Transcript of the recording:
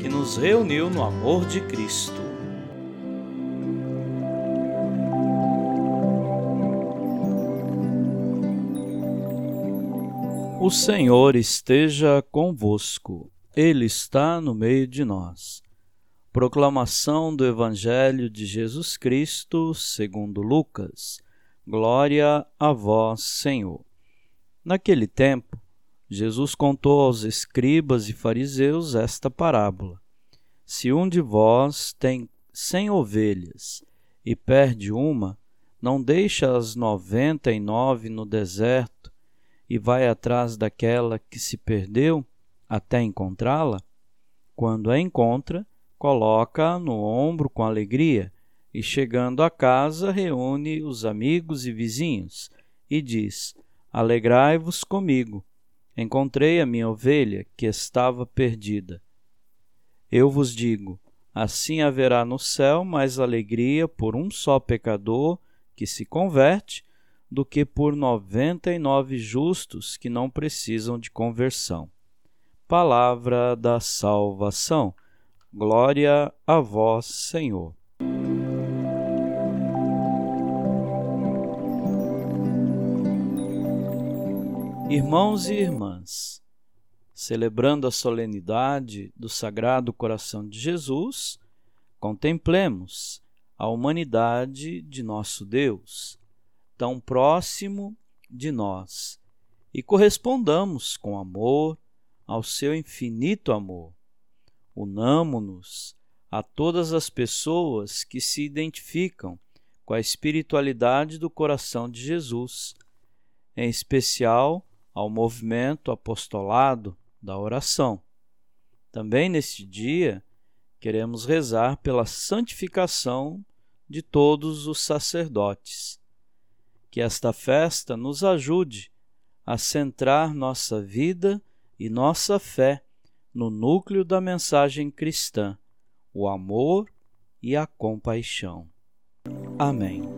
que nos reuniu no amor de Cristo. O Senhor esteja convosco, Ele está no meio de nós. Proclamação do Evangelho de Jesus Cristo, segundo Lucas. Glória a vós, Senhor. Naquele tempo, Jesus contou aos escribas e fariseus esta parábola: Se um de vós tem cem ovelhas e perde uma, não deixa as noventa e nove no deserto e vai atrás daquela que se perdeu até encontrá-la? Quando a encontra, coloca-a no ombro com alegria e, chegando a casa, reúne os amigos e vizinhos e diz: Alegrai-vos comigo Encontrei a minha ovelha que estava perdida. Eu vos digo: assim haverá no céu mais alegria por um só pecador que se converte do que por noventa e nove justos que não precisam de conversão. Palavra da salvação. Glória a vós, Senhor. Irmãos e irmãs, celebrando a solenidade do Sagrado Coração de Jesus, contemplemos a humanidade de nosso Deus, tão próximo de nós, e correspondamos com amor ao seu infinito amor. Unamo-nos a todas as pessoas que se identificam com a espiritualidade do coração de Jesus, em especial ao movimento apostolado da oração. Também neste dia, queremos rezar pela santificação de todos os sacerdotes. Que esta festa nos ajude a centrar nossa vida e nossa fé no núcleo da mensagem cristã, o amor e a compaixão. Amém.